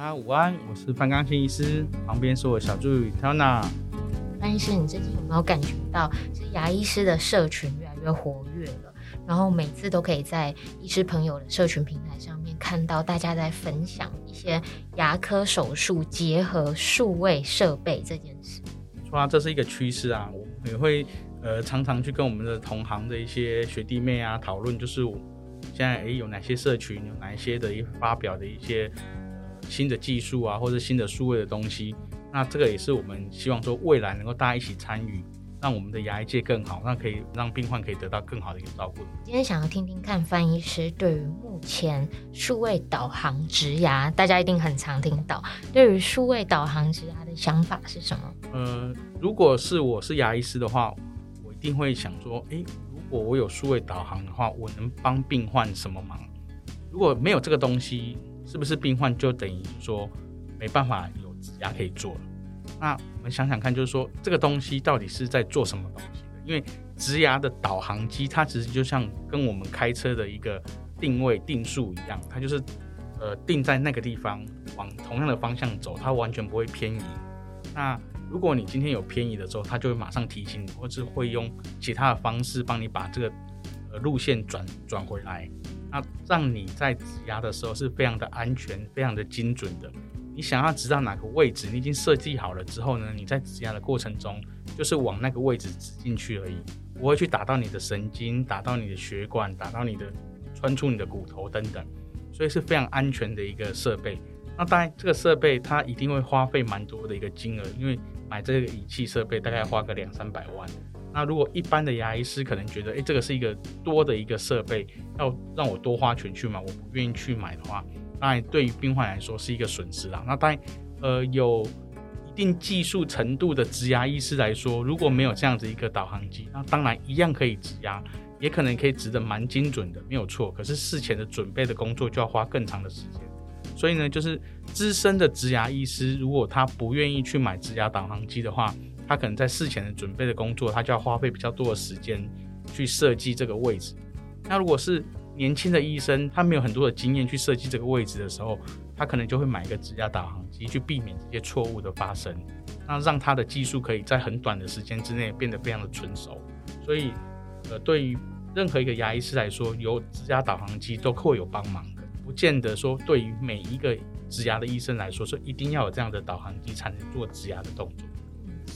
大家午安，我是范刚新医师，旁边是我小助理 Tana。范医师，你最近有没有感觉到，其实牙医师的社群越来越活跃了？然后每次都可以在医师朋友的社群平台上面看到大家在分享一些牙科手术结合数位设备这件事。说啊，这是一个趋势啊，我也会呃常常去跟我们的同行的一些学弟妹啊讨论，就是我现在诶有哪些社群，有哪一些的一发表的一些新的技术啊，或者新的数位的东西。那这个也是我们希望说未来能够大家一起参与，让我们的牙医界更好，那可以让病患可以得到更好的一个照顾。今天想要听听看范医师对于目前数位导航植牙，大家一定很常听到，对于数位导航植牙的想法是什么？呃，如果是我是牙医师的话，我一定会想说，诶，如果我有数位导航的话，我能帮病患什么忙？如果没有这个东西，是不是病患就等于说没办法有植牙可以做了？那我们想想看，就是说这个东西到底是在做什么东西的？因为植牙的导航机，它其实就像跟我们开车的一个定位定速一样，它就是呃定在那个地方，往同样的方向走，它完全不会偏移。那如果你今天有偏移的时候，它就会马上提醒你，或者会用其他的方式帮你把这个呃路线转转回来，那让你在指牙的时候是非常的安全、非常的精准的。你想要指到哪个位置，你已经设计好了之后呢，你在指牙的过程中就是往那个位置指进去而已，不会去打到你的神经、打到你的血管、打到你的穿出你的骨头等等，所以是非常安全的一个设备。那当然，这个设备它一定会花费蛮多的一个金额，因为买这个仪器设备大概要花个两三百万。那如果一般的牙医师可能觉得，诶，这个是一个多的一个设备，要让我多花钱去买，我不愿意去买的话，当然对于病患来说是一个损失啦。那当然，呃，有一定技术程度的植牙医师来说，如果没有这样子一个导航机，那当然一样可以植牙，也可能可以植得蛮精准的，没有错。可是事前的准备的工作就要花更长的时间。所以呢，就是资深的植牙医师，如果他不愿意去买植牙导航机的话，他可能在事前的准备的工作，他就要花费比较多的时间去设计这个位置。那如果是年轻的医生，他没有很多的经验去设计这个位置的时候，他可能就会买一个植牙导航机去避免这些错误的发生，那让他的技术可以在很短的时间之内变得非常的纯熟。所以，呃，对于任何一个牙医师来说，有植牙导航机都会有帮忙的。不见得说，对于每一个植牙的医生来说，说一定要有这样的导航机才能做植牙的动作。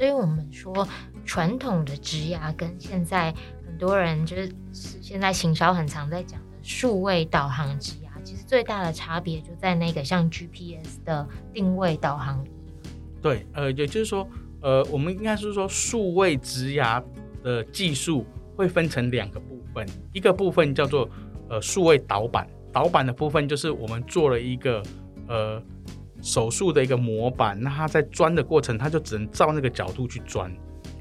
所以我们说传统的植牙跟现在很多人就是现在行销很常在讲的数位导航植牙，其实最大的差别就在那个像 GPS 的定位导航仪。对，呃，也就是说，呃，我们应该是说数位植牙的技术会分成两个部分，一个部分叫做呃数位导板。导板的部分就是我们做了一个呃手术的一个模板，那它在钻的过程，它就只能照那个角度去钻。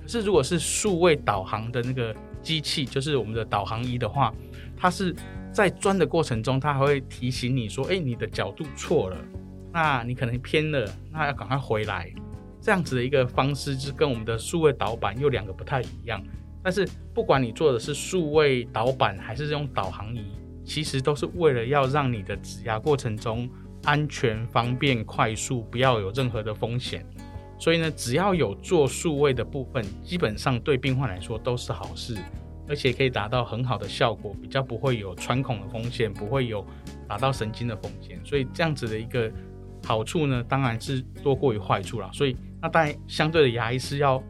可是如果是数位导航的那个机器，就是我们的导航仪的话，它是在钻的过程中，它还会提醒你说：“哎，你的角度错了，那你可能偏了，那要赶快回来。”这样子的一个方式，就跟我们的数位导板又两个不太一样。但是不管你做的是数位导板还是用导航仪。其实都是为了要让你的指压过程中安全、方便、快速，不要有任何的风险。所以呢，只要有做数位的部分，基本上对病患来说都是好事，而且可以达到很好的效果，比较不会有穿孔的风险，不会有打到神经的风险。所以这样子的一个好处呢，当然是多过于坏处啦。所以那当然，相对的牙医是要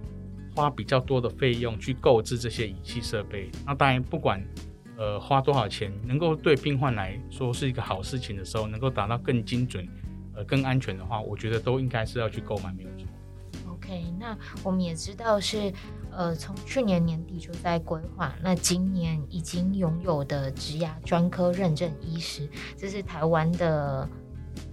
花比较多的费用去购置这些仪器设备。那当然不管。呃，花多少钱能够对病患来说是一个好事情的时候，能够达到更精准、呃更安全的话，我觉得都应该是要去购买，没有错。OK，那我们也知道是呃从去年年底就在规划，那今年已经拥有的植牙专科认证医师，这是台湾的。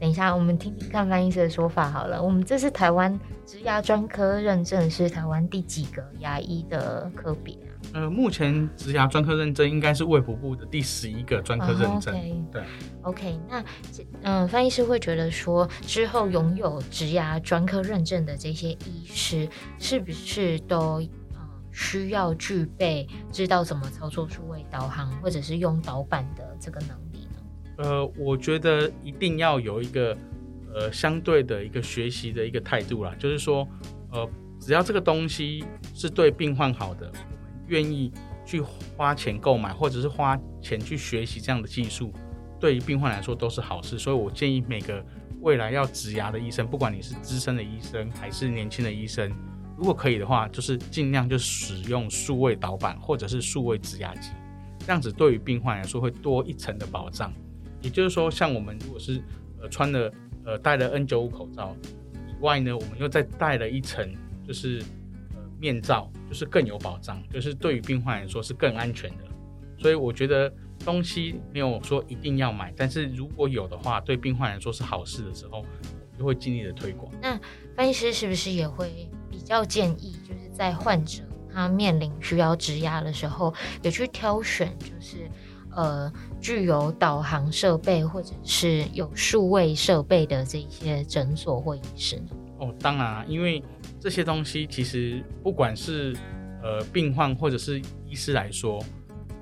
等一下，我们听听看范医师的说法好了。我们这是台湾植牙专科认证，是台湾第几个牙医的科别？呃，目前植牙专科认证应该是卫福部的第十一个专科认证。Oh, okay. 对，OK，那嗯、呃，范医师会觉得说，之后拥有植牙专科认证的这些医师，是不是都、呃、需要具备知道怎么操作数位导航，或者是用导板的这个能力呢？呃，我觉得一定要有一个呃相对的一个学习的一个态度啦，就是说，呃，只要这个东西是对病患好的，愿意去花钱购买，或者是花钱去学习这样的技术，对于病患来说都是好事。所以我建议每个未来要植牙的医生，不管你是资深的医生还是年轻的医生，如果可以的话，就是尽量就使用数位导板或者是数位植牙机，这样子对于病患来说会多一层的保障。也就是说，像我们如果是呃穿了呃戴了 N95 口罩以外呢，我们又再戴了一层就是面罩，就是更有保障，就是对于病患来说是更安全的。所以我觉得东西没有说一定要买，但是如果有的话，对病患来说是好事的时候，我就会尽力的推广。那翻译师是不是也会？比较建议就是在患者他面临需要植牙的时候，也去挑选就是呃具有导航设备或者是有数位设备的这些诊所或医师。哦，当然啊，因为这些东西其实不管是呃病患或者是医师来说，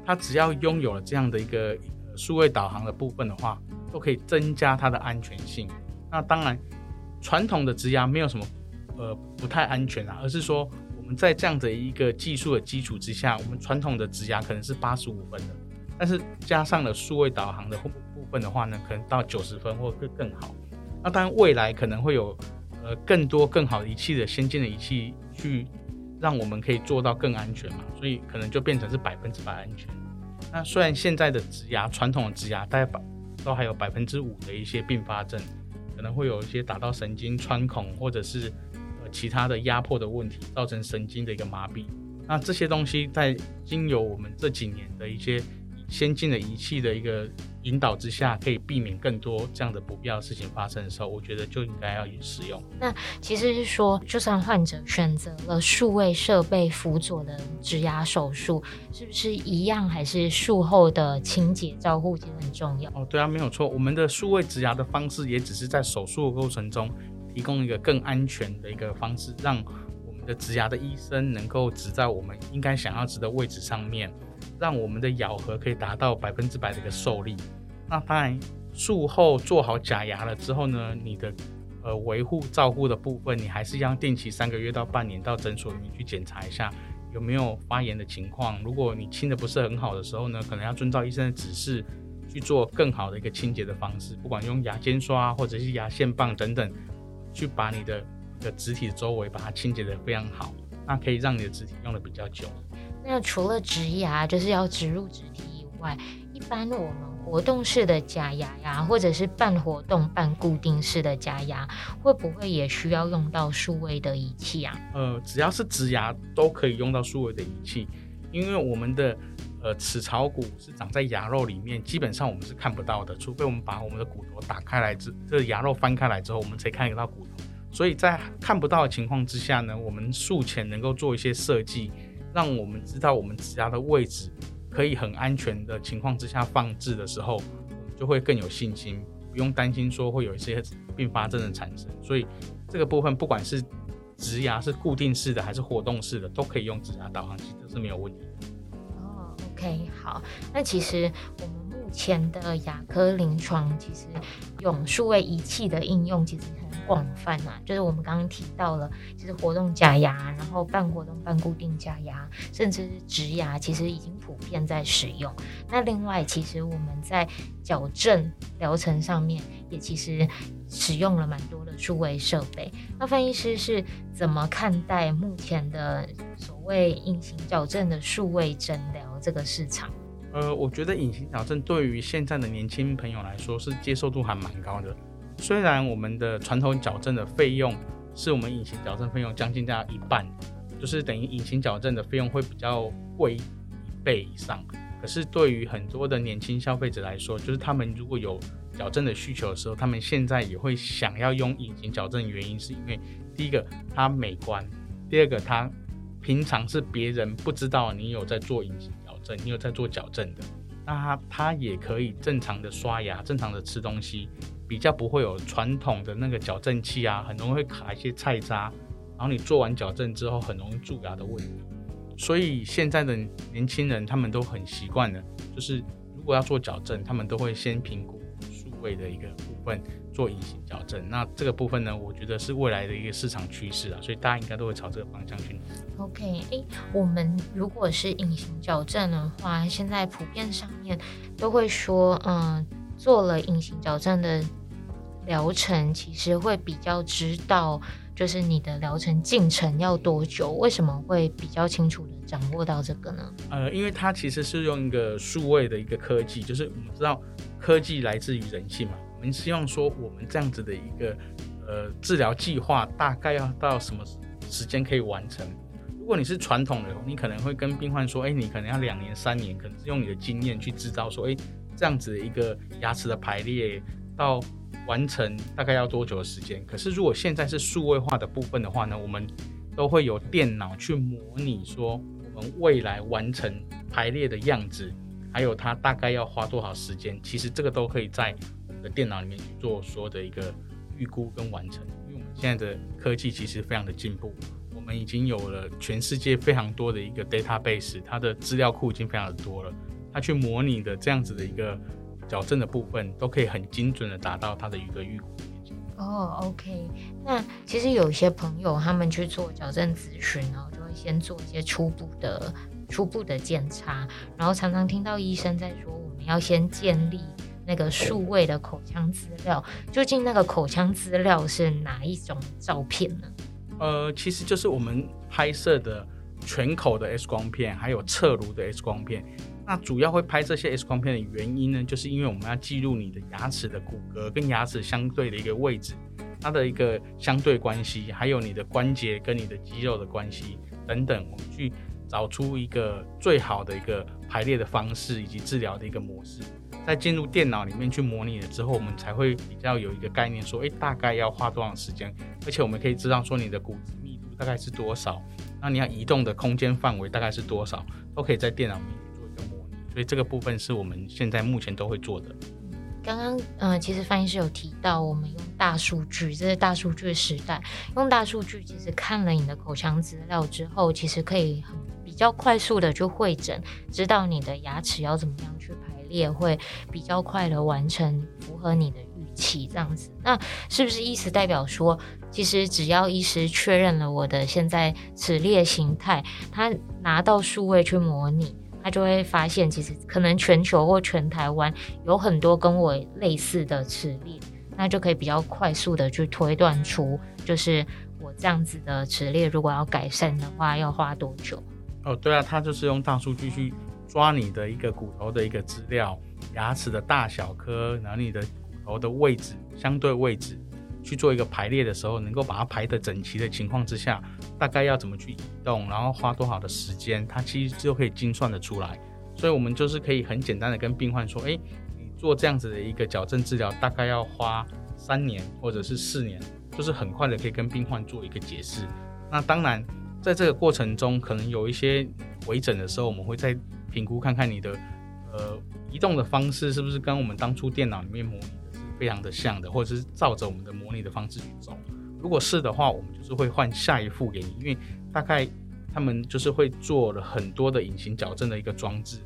他只要拥有了这样的一个数位导航的部分的话，都可以增加它的安全性。那当然，传统的植牙没有什么。呃，不太安全啊，而是说我们在这样的一个技术的基础之下，我们传统的植牙可能是八十五分的，但是加上了数位导航的部分的话呢，可能到九十分或会更好。那当然未来可能会有呃更多更好的仪器的先进的仪器去让我们可以做到更安全嘛，所以可能就变成是百分之百安全。那虽然现在的植牙传统的植牙大概百都还有百分之五的一些并发症，可能会有一些打到神经穿孔或者是呃。其他的压迫的问题造成神经的一个麻痹，那这些东西在经由我们这几年的一些先进的仪器的一个引导之下，可以避免更多这样的不必要的事情发生的时候，我觉得就应该要使用。那其实是说，就算患者选择了数位设备辅佐的植牙手术，是不是一样还是术后的清洁照护其实很重要？哦，对啊，没有错，我们的数位植牙的方式也只是在手术的过程中。提供一个更安全的一个方式，让我们的植牙的医生能够植在我们应该想要植的位置上面，让我们的咬合可以达到百分之百的一个受力。那当然，术后做好假牙了之后呢，你的呃维护照顾的部分，你还是要定期三个月到半年到诊所里面去检查一下有没有发炎的情况。如果你清的不是很好的时候呢，可能要遵照医生的指示去做更好的一个清洁的方式，不管用牙尖刷或者是牙线棒等等。去把你的的植体周围把它清洁得非常好，那可以让你的植体用得比较久。那除了植牙就是要植入植体以外，一般我们活动式的假牙呀，或者是半活动半固定式的假牙，会不会也需要用到数位的仪器啊？呃，只要是植牙都可以用到数位的仪器，因为我们的。呃，齿槽骨是长在牙肉里面，基本上我们是看不到的，除非我们把我们的骨头打开来之，这牙肉翻开来之后，我们才看得到骨头。所以在看不到的情况之下呢，我们术前能够做一些设计，让我们知道我们植牙的位置可以很安全的情况之下放置的时候，我们就会更有信心，不用担心说会有一些并发症的产生。所以这个部分不管是植牙是固定式的还是活动式的，都可以用植牙导航器，这是没有问题的。OK，好，那其实我们目前的牙科临床，其实用数位仪器的应用其实很广泛啊。就是我们刚刚提到了，其实活动假牙，然后半活动半固定假牙，甚至是植牙，其实已经普遍在使用。那另外，其实我们在矫正疗程上面，也其实使用了蛮多的数位设备。那范医师是怎么看待目前的所谓隐形矫正的数位诊疗？这个市场，呃，我觉得隐形矫正对于现在的年轻朋友来说是接受度还蛮高的。虽然我们的传统矫正的费用是我们隐形矫正费用将近在一半，就是等于隐形矫正的费用会比较贵一倍以上。可是对于很多的年轻消费者来说，就是他们如果有矫正的需求的时候，他们现在也会想要用隐形矫正。原因是因为第一个它美观，第二个它平常是别人不知道你有在做隐形矫正。你有在做矫正的，那他他也可以正常的刷牙，正常的吃东西，比较不会有传统的那个矫正器啊，很容易会卡一些菜渣，然后你做完矫正之后很容易蛀牙的问题。所以现在的年轻人他们都很习惯了，就是如果要做矫正，他们都会先评估位的一个部分做隐形矫正。那这个部分呢，我觉得是未来的一个市场趋势啊，所以大家应该都会朝这个方向去努力。OK，诶、我们如果是隐形矫正的话，现在普遍上面都会说，嗯，做了隐形矫正的疗程，其实会比较知道。就是你的疗程进程要多久？为什么会比较清楚的掌握到这个呢？呃，因为它其实是用一个数位的一个科技，就是我们知道科技来自于人性嘛。我们希望说，我们这样子的一个呃治疗计划大概要到什么时间可以完成？如果你是传统的，你可能会跟病患说，哎，你可能要两年、三年，可能是用你的经验去知道说，哎，这样子的一个牙齿的排列到。完成大概要多久的时间？可是如果现在是数位化的部分的话呢，我们都会有电脑去模拟说我们未来完成排列的样子，还有它大概要花多少时间。其实这个都可以在我们的电脑里面去做所有的一个预估跟完成。因为我们现在的科技其实非常的进步，我们已经有了全世界非常多的一个 database，它的资料库已经非常的多了，它去模拟的这样子的一个。矫正的部分都可以很精准的达到它的一个预估。哦，OK。那其实有一些朋友他们去做矫正咨询，然后就会先做一些初步的初步的检查，然后常常听到医生在说，我们要先建立那个数位的口腔资料。究竟那个口腔资料是哪一种照片呢？呃，其实就是我们拍摄的全口的 X 光片，还有侧颅的 X 光片。那主要会拍这些 X 光片的原因呢，就是因为我们要记录你的牙齿的骨骼跟牙齿相对的一个位置，它的一个相对关系，还有你的关节跟你的肌肉的关系等等，我们去找出一个最好的一个排列的方式以及治疗的一个模式。在进入电脑里面去模拟了之后，我们才会比较有一个概念，说，诶，大概要花多长时间，而且我们可以知道说你的骨质密度大概是多少，那你要移动的空间范围大概是多少，都可以在电脑。所以这个部分是我们现在目前都会做的。刚刚，嗯，其实范医师有提到，我们用大数据，这是大数据时代，用大数据，其实看了你的口腔资料之后，其实可以比较快速的去会诊，知道你的牙齿要怎么样去排列，会比较快的完成，符合你的预期这样子。那是不是意思代表说，其实只要医师确认了我的现在齿列形态，他拿到数位去模拟？他就会发现，其实可能全球或全台湾有很多跟我类似的齿列，那就可以比较快速的去推断出，就是我这样子的齿列如果要改善的话，要花多久？哦，对啊，他就是用大数据去抓你的一个骨头的一个资料，牙齿的大小颗，然后你的骨头的位置，相对位置。去做一个排列的时候，能够把它排得整齐的情况之下，大概要怎么去移动，然后花多少的时间，它其实就可以精算得出来。所以，我们就是可以很简单的跟病患说：“诶，你做这样子的一个矫正治疗，大概要花三年或者是四年，就是很快的可以跟病患做一个解释。那当然，在这个过程中，可能有一些回诊的时候，我们会再评估看看你的呃移动的方式是不是跟我们当初电脑里面模拟的是。”非常的像的，或者是照着我们的模拟的方式去走。如果是的话，我们就是会换下一副给你，因为大概他们就是会做了很多的隐形矫正的一个装置，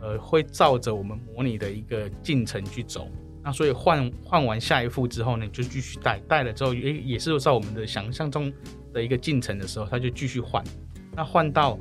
呃，会照着我们模拟的一个进程去走。那所以换换完下一副之后呢，就继续戴，戴了之后，诶，也是照我们的想象中的一个进程的时候，他就继续换。那换到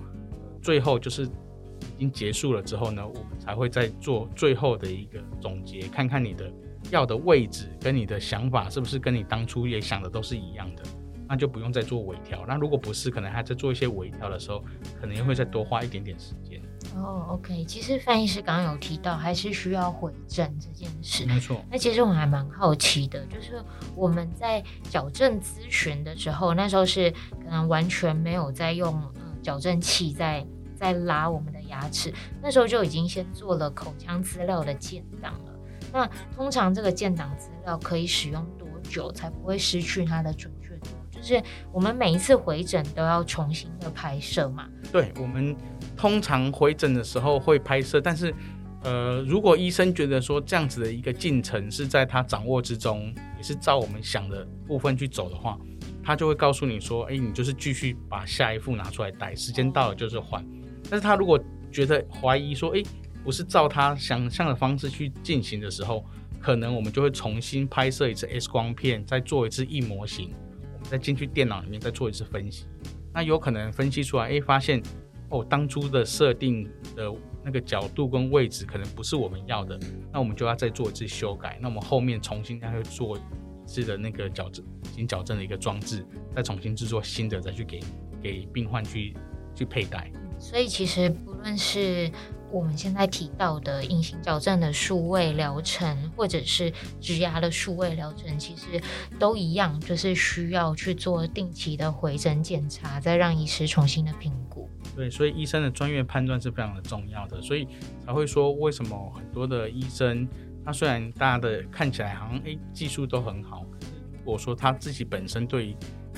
最后就是已经结束了之后呢，我们才会再做最后的一个总结，看看你的。要的位置跟你的想法是不是跟你当初也想的都是一样的？那就不用再做微调。那如果不是，可能还在做一些微调的时候，可能又会再多花一点点时间。哦，OK。其实范医师刚刚有提到，还是需要回正这件事。没错。那其实我还蛮好奇的，就是我们在矫正咨询的时候，那时候是可能完全没有在用嗯矫正器在在拉我们的牙齿，那时候就已经先做了口腔资料的建档了。那通常这个建档资料可以使用多久才不会失去它的准确度？就是我们每一次回诊都要重新的拍摄嘛？对，我们通常回诊的时候会拍摄，但是呃，如果医生觉得说这样子的一个进程是在他掌握之中，也是照我们想的部分去走的话，他就会告诉你说：“哎，你就是继续把下一副拿出来戴，时间到了就是换。”但是他如果觉得怀疑说：“哎。”不是照他想象的方式去进行的时候，可能我们就会重新拍摄一次 X 光片，再做一次异模型，我们再进去电脑里面再做一次分析。那有可能分析出来，哎，发现哦，当初的设定的那个角度跟位置可能不是我们要的，那我们就要再做一次修改。那我们后面重新再去做一次的那个矫正，新矫正的一个装置，再重新制作新的，再去给给病患去去佩戴。所以其实不论是我们现在提到的隐形矫正的数位疗程，或者是植牙的数位疗程，其实都一样，就是需要去做定期的回诊检查，再让医师重新的评估。对，所以医生的专业判断是非常的重要的，所以才会说为什么很多的医生，他虽然大家的看起来好像诶技术都很好，可是如果说他自己本身对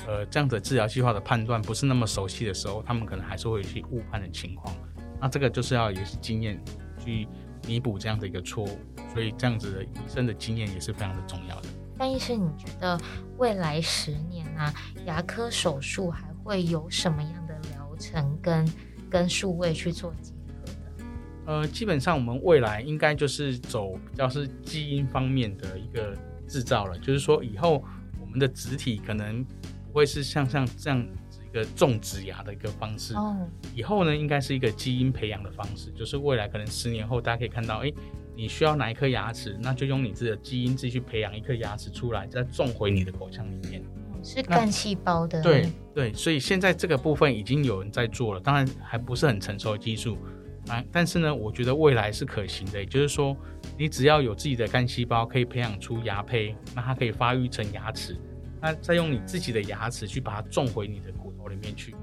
呃这样的治疗计划的判断不是那么熟悉的时候，他们可能还是会有一些误判的情况。那这个就是要也是经验去弥补这样的一个错误，所以这样子的医生的经验也是非常的重要的。范医生，你觉得未来十年啊，牙科手术还会有什么样的疗程跟跟数位去做结合的？呃，基本上我们未来应该就是走比较是基因方面的一个制造了，就是说以后我们的植体可能不会是像像这样。一个种植牙的一个方式，哦以后呢，应该是一个基因培养的方式，就是未来可能十年后，大家可以看到，哎，你需要哪一颗牙齿，那就用你自己的基因自己去培养一颗牙齿出来，再种回你的口腔里面，是干细胞的。对对，所以现在这个部分已经有人在做了，当然还不是很成熟的技术啊，但是呢，我觉得未来是可行的，也就是说，你只要有自己的干细胞，可以培养出牙胚，那它可以发育成牙齿，那再用你自己的牙齿去把它种回你的。里面去，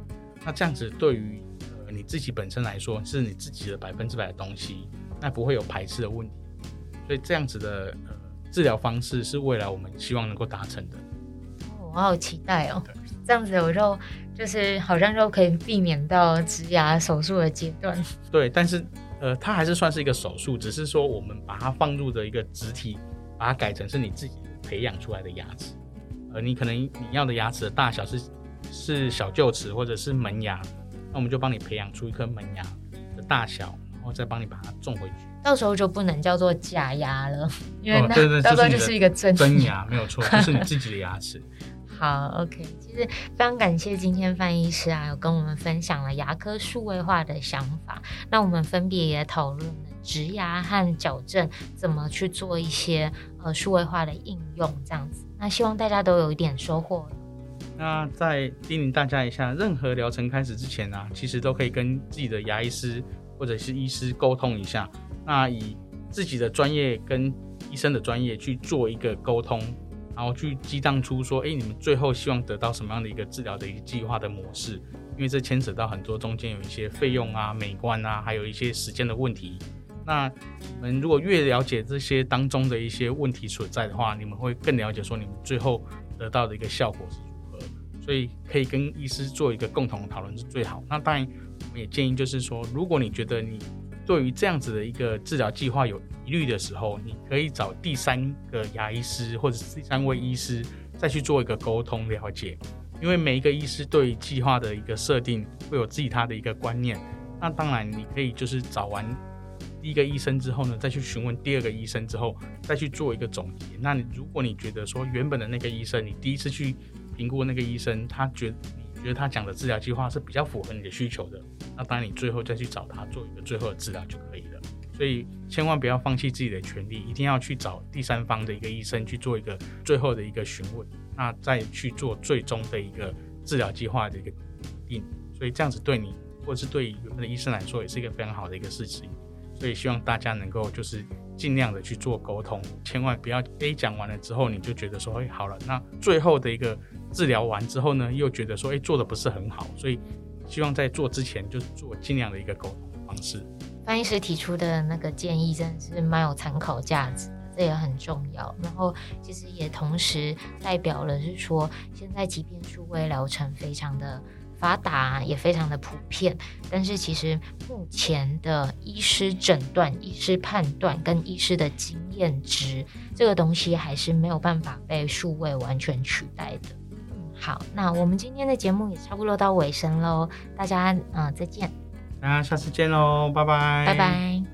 那这样子对于呃你自己本身来说，是你自己的百分之百的东西，那不会有排斥的问题。所以这样子的呃治疗方式是未来我们希望能够达成的。我好期待哦！这样子我就就是好像就可以避免到植牙手术的阶段。对，但是呃它还是算是一个手术，只是说我们把它放入的一个植体，把它改成是你自己培养出来的牙齿，而你可能你要的牙齿的大小是。是小臼齿或者是门牙，那我们就帮你培养出一颗门牙的大小，然后再帮你把它种回去。到时候就不能叫做假牙了，因为那到时候就是一个真真牙，没有错，就是你自己的牙齿。好，OK，其实非常感谢今天范医师啊，有跟我们分享了牙科数位化的想法。那我们分别也讨论了植牙和矫正怎么去做一些呃数位化的应用，这样子。那希望大家都有一点收获。那再叮咛大家一下，任何疗程开始之前呢、啊，其实都可以跟自己的牙医师或者是医师沟通一下。那以自己的专业跟医生的专业去做一个沟通，然后去激荡出说，哎，你们最后希望得到什么样的一个治疗的一个计划的模式？因为这牵扯到很多中间有一些费用啊、美观啊，还有一些时间的问题。那你们如果越了解这些当中的一些问题所在的话，你们会更了解说你们最后得到的一个效果。所以可以跟医师做一个共同讨论是最好。那当然，我们也建议就是说，如果你觉得你对于这样子的一个治疗计划有疑虑的时候，你可以找第三个牙医师或者是第三位医师再去做一个沟通了解。因为每一个医师对于计划的一个设定会有自己他的一个观念。那当然，你可以就是找完第一个医生之后呢，再去询问第二个医生之后，再去做一个总结。那你如果你觉得说原本的那个医生，你第一次去。评估那个医生，他觉你觉得他讲的治疗计划是比较符合你的需求的，那当然你最后再去找他做一个最后的治疗就可以了。所以千万不要放弃自己的权利，一定要去找第三方的一个医生去做一个最后的一个询问，那再去做最终的一个治疗计划的一个定。所以这样子对你或者是对原本的医生来说，也是一个非常好的一个事情。所以希望大家能够就是尽量的去做沟通，千万不要 A 讲完了之后你就觉得说，哎，好了，那最后的一个治疗完之后呢，又觉得说，哎，做的不是很好，所以希望在做之前就做尽量的一个沟通方式。范医师提出的那个建议真的是蛮有参考价值，这也很重要。然后其实也同时代表了是说，现在即便数位疗程非常的。发达也非常的普遍，但是其实目前的医师诊断、医师判断跟医师的经验值，这个东西还是没有办法被数位完全取代的。嗯，好，那我们今天的节目也差不多到尾声喽，大家嗯、呃、再见，大家下次见喽，拜拜，拜拜。